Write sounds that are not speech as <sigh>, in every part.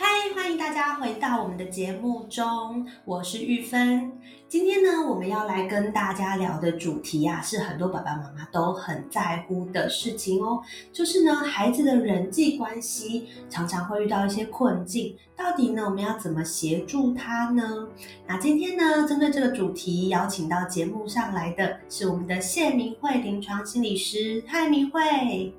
嗨，欢迎大家回到我们的节目中，我是玉芬。今天呢，我们要来跟大家聊的主题啊，是很多爸爸妈妈都很在乎的事情哦，就是呢，孩子的人际关系常常会遇到一些困境，到底呢，我们要怎么协助他呢？那今天呢，针对这个主题，邀请到节目上来的是我们的谢明慧临床心理师。嗨，明慧。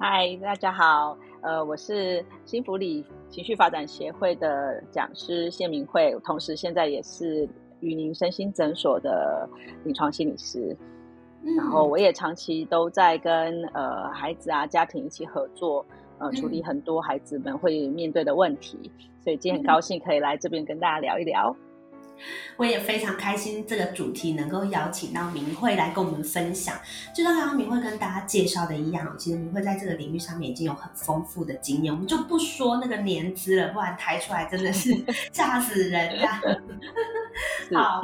嗨，大家好。呃，我是新福里情绪发展协会的讲师谢明慧，同时现在也是雨宁身心诊所的临床心理师。然后我也长期都在跟呃孩子啊家庭一起合作，呃处理很多孩子们会面对的问题。所以今天很高兴可以来这边跟大家聊一聊。我也非常开心，这个主题能够邀请到明慧来跟我们分享。就像刚刚明慧跟大家介绍的一样，其实明慧在这个领域上面已经有很丰富的经验，我们就不说那个年资了，不然抬出来真的是 <laughs> 吓死人呀。<laughs> 好，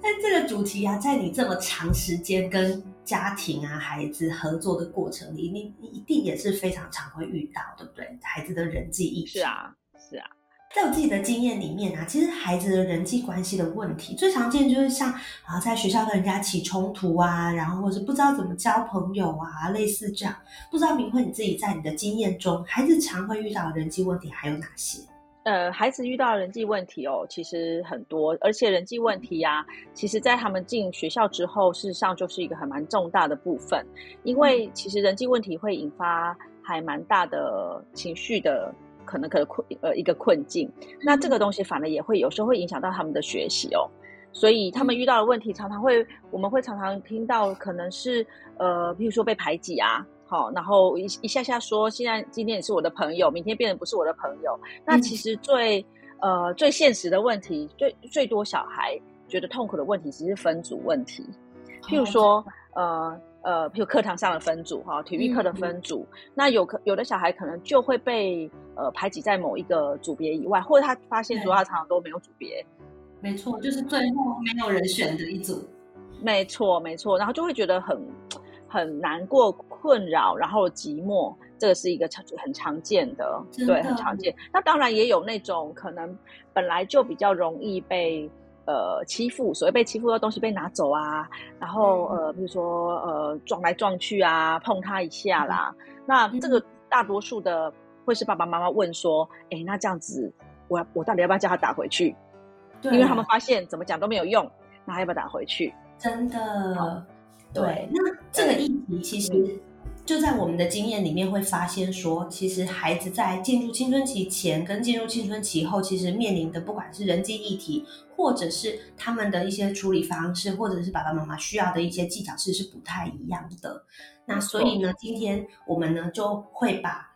但这个主题啊，在你这么长时间跟家庭啊、孩子合作的过程里，你你一定也是非常常会遇到，对不对？孩子的人际意识。是啊，是啊。在我自己的经验里面啊，其实孩子的人际关系的问题最常见就是像啊，在学校跟人家起冲突啊，然后或是不知道怎么交朋友啊，类似这样。不知道明慧你自己在你的经验中，孩子常会遇到的人际问题还有哪些？呃，孩子遇到的人际问题哦，其实很多，而且人际问题呀，其实在他们进学校之后，事实上就是一个很蛮重大的部分，因为其实人际问题会引发还蛮大的情绪的。可能可能困呃一个困境，那这个东西反而也会有时候会影响到他们的学习哦，所以他们遇到的问题常常会我们会常常听到可能是呃，比如说被排挤啊，好，然后一一下下说现在今天你是我的朋友，明天变成不是我的朋友，那其实最呃最现实的问题，最最多小孩觉得痛苦的问题，其实是分组问题，譬如说呃。呃，比如课堂上的分组哈，体育课的分组，那有可有的小孩可能就会被呃排挤在某一个组别以外，或者他发现说他常常都没有组别，没错，就是最后没有人选的一组，没错没错，然后就会觉得很很难过、困扰，然后寂寞，这个是一个常很常见的，对，很常见。那当然也有那种可能本来就比较容易被。呃，欺负，所谓被欺负的东西被拿走啊，然后呃，比如说呃，撞来撞去啊，碰他一下啦，那这个大多数的会是爸爸妈妈问说，哎，那这样子，我我到底要不要叫他打回去？对，因为他们发现怎么讲都没有用，那还要不要打回去？真的，对，那这个议题其实。就在我们的经验里面会发现说，其实孩子在进入青春期前跟进入青春期后，其实面临的不管是人际议题，或者是他们的一些处理方式，或者是爸爸妈妈需要的一些技巧，是是不太一样的。那所以呢，今天我们呢就会把。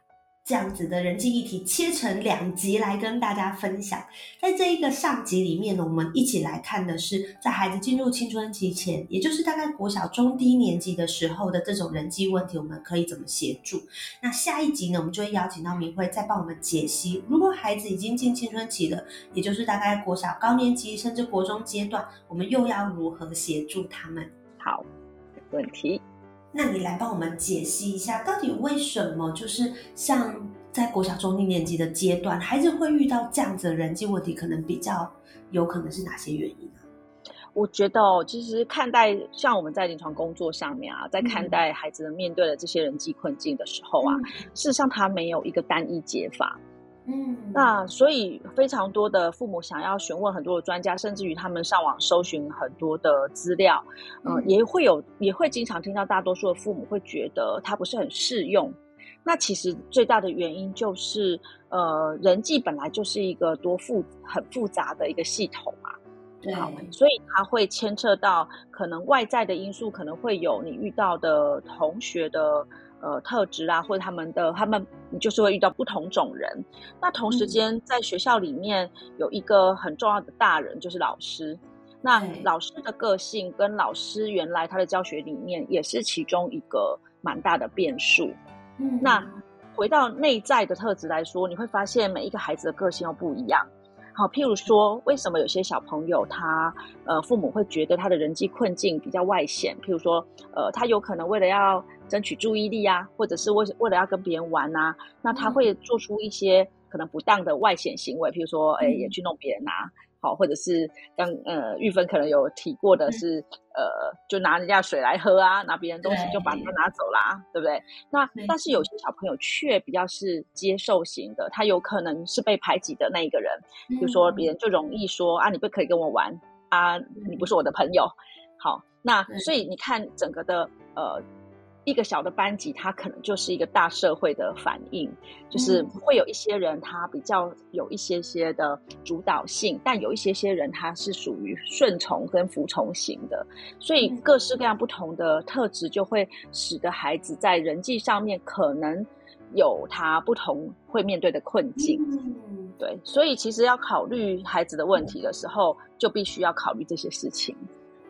这样子的人际议题切成两集来跟大家分享。在这一个上集里面呢，我们一起来看的是在孩子进入青春期前，也就是大概国小中低年级的时候的这种人际问题，我们可以怎么协助？那下一集呢，我们就会邀请到明慧再帮我们解析。如果孩子已经进青春期了，也就是大概国小高年级甚至国中阶段，我们又要如何协助他们？好，问题。那你来帮我们解析一下，到底为什么就是像在国小中低年级的阶段，孩子会遇到这样子的人际问题，可能比较有可能是哪些原因呢？我觉得哦，其实看待像我们在临床工作上面啊，在看待孩子面对的这些人际困境的时候啊，事实上他没有一个单一解法。嗯，那所以非常多的父母想要询问很多的专家，甚至于他们上网搜寻很多的资料，呃，嗯也会有也会经常听到大多数的父母会觉得它不是很适用。那其实最大的原因就是，呃，人际本来就是一个多复很复杂的一个系统嘛，对，好，所以它会牵扯到可能外在的因素，可能会有你遇到的同学的呃特质啊，或者他们的他们，你就是会遇到不同种人。那同时间在学校里面有一个很重要的大人，就是老师。那老师的个性跟老师原来他的教学理念也是其中一个蛮大的变数。嗯那回到内在的特质来说，你会发现每一个孩子的个性又不一样。好，譬如说，为什么有些小朋友他呃父母会觉得他的人际困境比较外显？譬如说，呃，他有可能为了要争取注意力啊，或者是为为了要跟别人玩啊，那他会做出一些可能不当的外显行为，譬如说，哎，也去弄别人啊，好，或者是刚呃玉芬可能有提过的是，呃，就拿人家水来喝啊，拿别人东西就把它拿走啦，对不对？那没但是有些小朋友却比较是接受型的，他有可能是被排挤的那一个人，比如说别人就容易说啊，你不可以跟我玩啊，你不是我的朋友。好，那所以你看整个的呃一个小的班级，它可能就是一个大社会的反应，就是嗯会有一些人他比较有一些些的主导性，但有一些些人他是属于顺从跟服从型的，所以嗯各式各样不同的特质就会使得孩子在人际上面可能有他不同会面对的困境。嗯，对，所以其实要考虑孩子的问题的时候，就必须要考虑这些事情。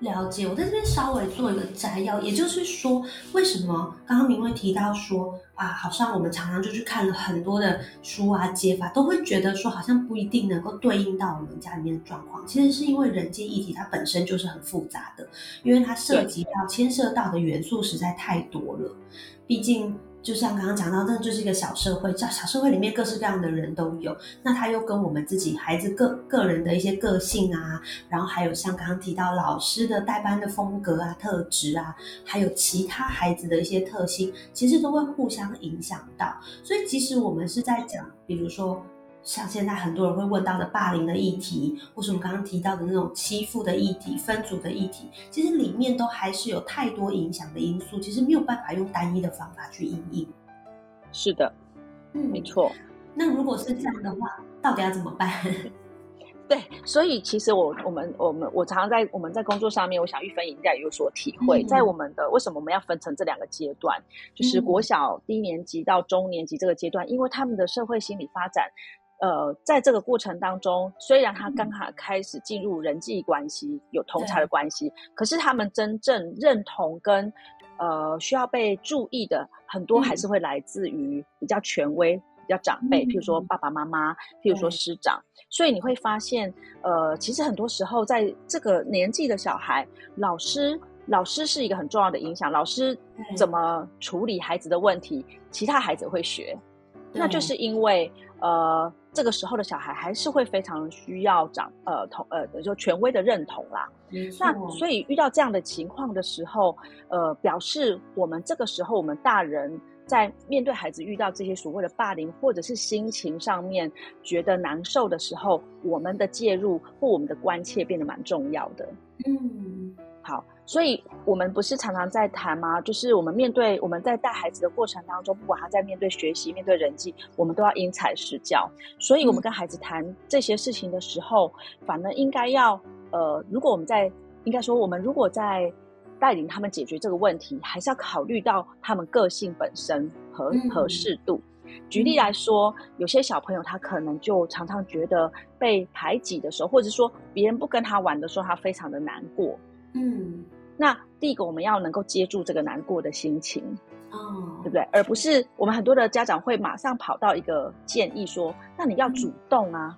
了解。我在这边稍微做一个摘要，也就是说，为什么刚刚明慧提到说啊，好像我们常常就去看了很多的书啊、解法，都会觉得说好像不一定能够对应到我们家里面的状况。其实是因为人际议题它本身就是很复杂的，因为它涉及到牵涉到的元素实在太多了。毕竟，就像刚刚讲到，这就是一个小社会，在小社会里面各式各样的人都有。那他又跟我们自己孩子个个人的一些个性啊，然后还有像刚刚提到老师的带班的风格啊、特质啊，还有其他孩子的一些特性，其实都会互相影响到。所以，即使我们是在讲，比如说像现在很多人会问到的霸凌的议题，或是我们刚刚提到的那种欺负的议题、分组的议题，其实里面都还是有太多影响的因素，其实没有办法用单一的方法去应应。是的，嗯没。错。那如果是这样的话，到底要怎么办？<laughs> 对，所以其实我我们我们我常常在我们在工作上面，我想玉芬应该也有所体会，嗯在我们的为什么我们要分成这两个阶段，就是嗯国小低年级到中年级这个阶段，因为他们的社会心理发展。呃，在这个过程当中，虽然他刚好开始进入人际关系，有同才的关系，可是他们真正认同跟呃需要被注意的很多，嗯还是会来自于比较权威、比较长辈，譬如说嗯爸爸妈妈，譬如说师长。所以你会发现，呃，其实很多时候在这个年纪的小孩，老师老师是一个很重要的影响。老师怎么处理孩子的问题，其他孩子会学。那就是因为呃，这个时候的小孩还是会非常需要长呃同呃就权威的认同啦。那所以遇到这样的情况的时候，呃，表示我们这个时候我们大人在面对孩子遇到这些所谓的霸凌，或者是心情上面觉得难受的时候，我们的介入或我们的关切变得蛮重要的。嗯，好，所以我们不是常常在谈吗？就是我们面对我们在带孩子的过程当中，不管他在面对学习、面对人际，我们都要因材施教。所以，我们嗯跟孩子谈这些事情的时候，反而应该要呃，如果我们在应该说，我们如果在带领他们解决这个问题，还是要考虑到他们个性本身和嗯合适度。举例来说，有些小朋友他可能就常常觉得被排挤的时候，或者说别人不跟他玩的时候，他非常的难过。嗯，那第一个，我们要能够接住这个难过的心情，哦，对不对？而不是我们很多的家长会马上跑到一个建议说：“那你要主动啊，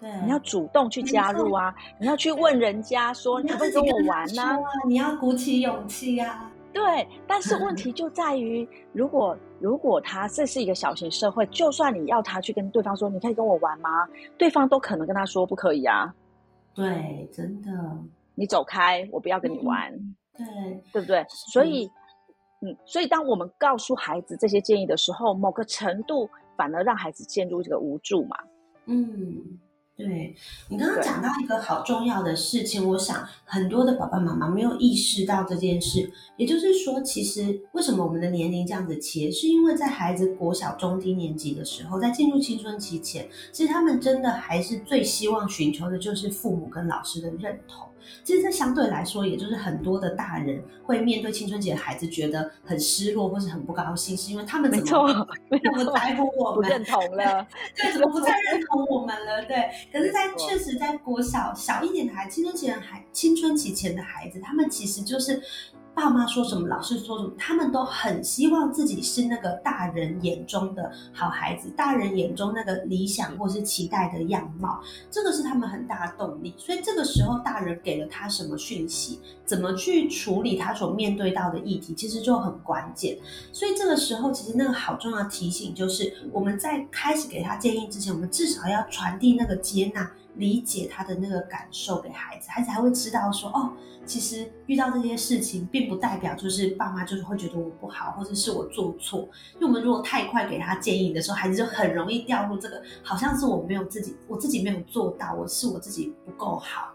对，你要主动去加入啊，你要去问人家说你可不可以跟我玩呢、啊？你要鼓起勇气啊！对，但是问题就在于，如果如果他这是一个小型社会，就算你要他去跟对方说你可以跟我玩吗？对方都可能跟他说不可以啊，对，真的，你走开，我不要跟你玩。对，对不对？所以，嗯，所以当我们告诉孩子这些建议的时候，某个程度反而让孩子陷入这个无助嘛。嗯。对你刚刚讲到一个好重要的事情，我想很多的爸爸妈妈没有意识到这件事。也就是说，其实为什么我们的年龄这样子切，是因为在孩子国小中低年级的时候，在进入青春期前，其实他们真的还是最希望寻求的就是父母跟老师的认同。其实这相对来说，也就是很多的大人会面对青春期的孩子觉得很失落或是很不高兴，是因为他们怎么那么在乎我们，不认同了，<laughs> 对，怎么不再认同我们了？对，<laughs> 可是，在确实，在国小小一点的孩，青春期的孩，青春期前的孩子，他们其实就是。爸妈说什么，老师说什么，他们都很希望自己是那个大人眼中的好孩子，大人眼中那个理想或是期待的样貌，这个是他们很大的动力。所以这个时候，大人给了他什么讯息，怎么去处理他所面对到的议题，其实就很关键。所以这个时候，其实那个好重要提醒就是，我们在开始给他建议之前，我们至少要传递那个接纳。理解他的那个感受给孩子，孩子还会知道说哦，其实遇到这些事情，并不代表就是爸妈就是会觉得我不好，或者是我做错。因为我们如果太快给他建议的时候，孩子就很容易掉入这个，好像是我没有自己，我自己没有做到，我是我自己不够好。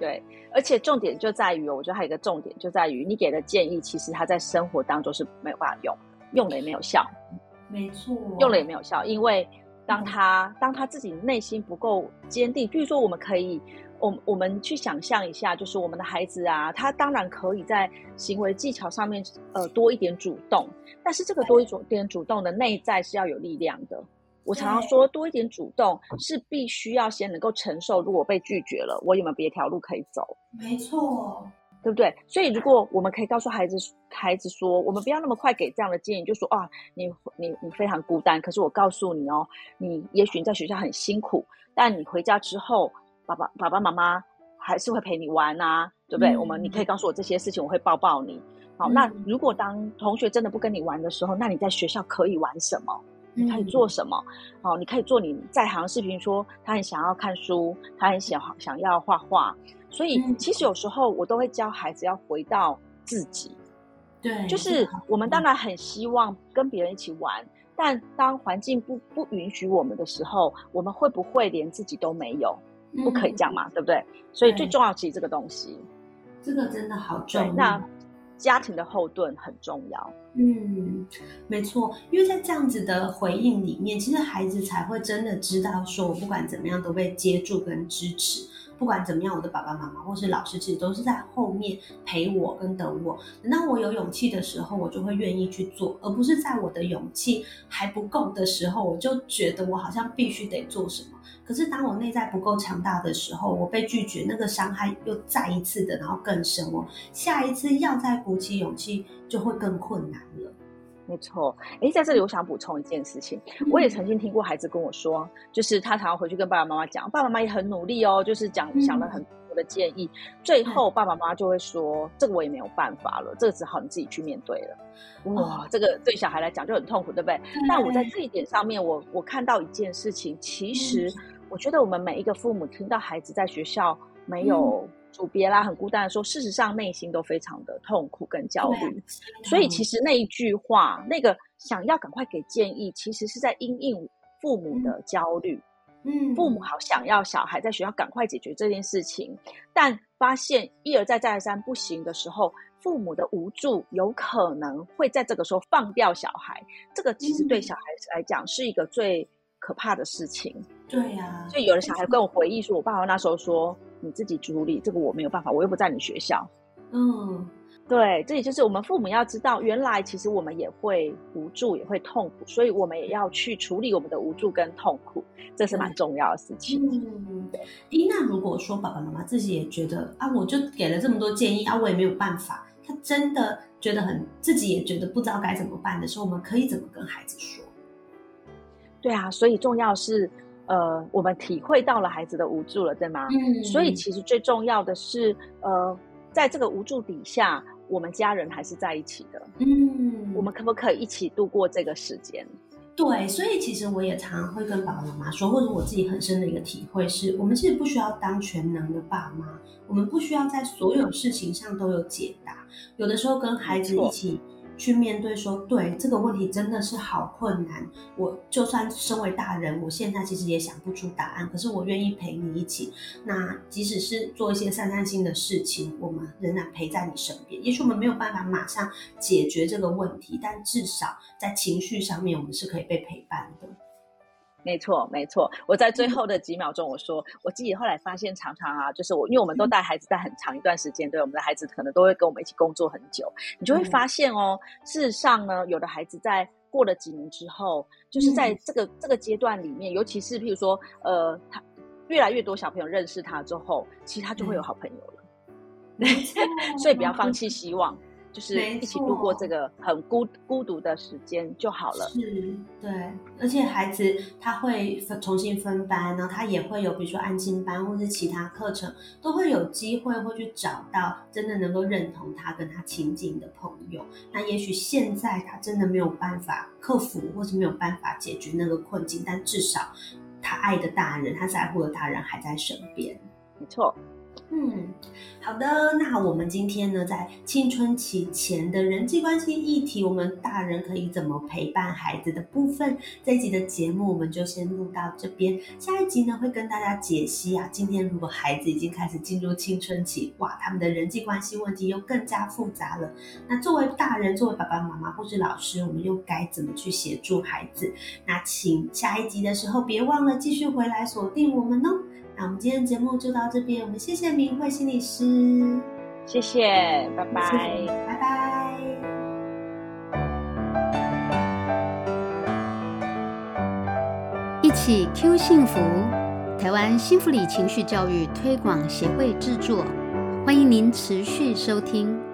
对，而且重点就在于，我觉得还有一个重点就在于，你给的建议其实他在生活当中是没有办法用，用了也没有效。没错，用了也没有效，因为。当他当他自己内心不够坚定，比如说，我们可以，我我们去想象一下，就是我们的孩子啊，他当然可以在行为技巧上面，呃，多一点主动，但是这个多一点主动的内在是要有力量的。我常常说，多一点主动是必须要先能够承受，如果被拒绝了，我有没有别条路可以走？没错。对不对？所以如果我们可以告诉孩子，孩子说，我们不要那么快给这样的建议，就说啊，你你你非常孤单。可是我告诉你哦，你也许在学校很辛苦，但你回家之后，爸爸爸爸妈妈还是会陪你玩啊，对不对？我们你可以告诉我这些事情，我会抱抱你。好，那如果当同学真的不跟你玩的时候，那你在学校可以玩什么？你可以做什么？哦，你可以做你在行视频，说他很想要看书，他很想想要画画。所以，其实有时候我都会教孩子要回到自己。对，就是我们当然很希望跟别人一起玩，但当环境不不允许我们的时候，我们会不会连自己都没有？不可以这样嘛，对不对？所以最重要其实这个东西，这个真的好重要。那家庭的后盾很重要。嗯，没错，因为在这样子的回应里面，其实孩子才会真的知道，说我不管怎么样都被接住跟支持。不管怎么样，我的爸爸妈妈或是老师，其实都是在后面陪我跟等我。等到我有勇气的时候，我就会愿意去做，而不是在我的勇气还不够的时候，我就觉得我好像必须得做什么。可是当我内在不够强大的时候，我被拒绝，那个伤害又再一次的，然后更深。我下一次要再鼓起勇气，就会更困难了。没错，哎，在这里我想补充一件事情，我也。曾经听过孩子跟我说，就是他常常回去跟爸爸妈妈讲，爸爸妈妈也很努力哦，就是讲想了很多的建议，最后爸爸妈妈就会说，这个我也没有办法了，这个只好你自己去面对了。哇，这个对小孩来讲就很痛苦，对不对？但我在这一点上面，我我看到一件事情，其实我觉得我们每一个父母听到孩子在学校没有。组别啦，很孤单的时候，事实上内心都非常的痛苦跟焦虑。所以其实那一句话，那个想要赶快给建议，其实是在因应父母的焦虑。嗯，父母好想要小孩在学校赶快解决这件事情，但发现一而再再而三不行的时候，父母的无助有可能会在这个时候放掉小孩。这个其实对小孩子来讲是一个最可怕的事情。对呀，所以有的小孩跟我回忆说，我爸爸那时候说。你自己处理这个我没有办法，我又不在你学校。嗯，对，这也就是我们父母要知道，原来其实我们也会无助，也会痛苦，所以我们也要去处理我们的无助跟痛苦，这是蛮重要的事情。嗯，对。那如果说爸爸妈妈自己也觉得啊，我就给了这么多建议啊，我也没有办法，他真的觉得很自己也觉得不知道该怎么办的时候，我们可以怎么跟孩子说？对啊，所以重要是。呃，我们体会到了孩子的无助了，对吗？嗯。所以其实最重要的是，呃，在这个无助底下，我们家人还是在一起的。嗯。我们可不可以一起度过这个时间？对，所以其实我也常常会跟爸爸妈妈说，或者我自己很深的一个体会是，我们其实不需要当全能的爸妈，我们不需要在所有事情上都有解答。有的时候跟孩子一起。去面对说，对这个问题真的是好困难。我就算身为大人，我现在其实也想不出答案，可是我愿意陪你一起。那即使是做一些散散心的事情，我们仍然陪在你身边。也许我们没有办法马上解决这个问题，但至少在情绪上面，我们是可以被陪伴的。没错，没错。我在最后的几秒钟，我说我自己后来发现，常常啊，就是我，因为我们都带孩子带很长一段时间，对，我们的孩子可能都会跟我们一起工作很久，你就会发现哦，事实上呢，有的孩子在过了几年之后，就是在这个这个阶段里面，尤其是譬如说，呃，他越来越多小朋友认识他之后，其实他就会有好朋友了，<laughs> 所以不要放弃希望。就是一起度过这个很孤孤独的时间就好了。是，对，而且孩子他会分重新分班，然后他也会有比如说安心班或者其他课程，都会有机会会去找到真的能够认同他跟他亲近的朋友。那也许现在他真的没有办法克服，或是没有办法解决那个困境，但至少他爱的大人，他在乎的大人还在身边。没错。嗯，好的。那我们今天呢，在青春期前的人际关系议题，我们大人可以怎么陪伴孩子的部分，这一集的节目我们就先录到这边。下一集呢，会跟大家解析啊，今天如果孩子已经开始进入青春期，哇，他们的人际关系问题又更加复杂了。那作为大人，作为爸爸妈妈或是老师，我们又该怎么去协助孩子？那请下一集的时候别忘了继续回来锁定我们哦。那我们今天的节目就到这边，我们谢谢明慧心理师，谢谢，拜拜，拜拜。一起 Q 幸福，台湾幸福里情绪教育推广协会制作，欢迎您持续收听。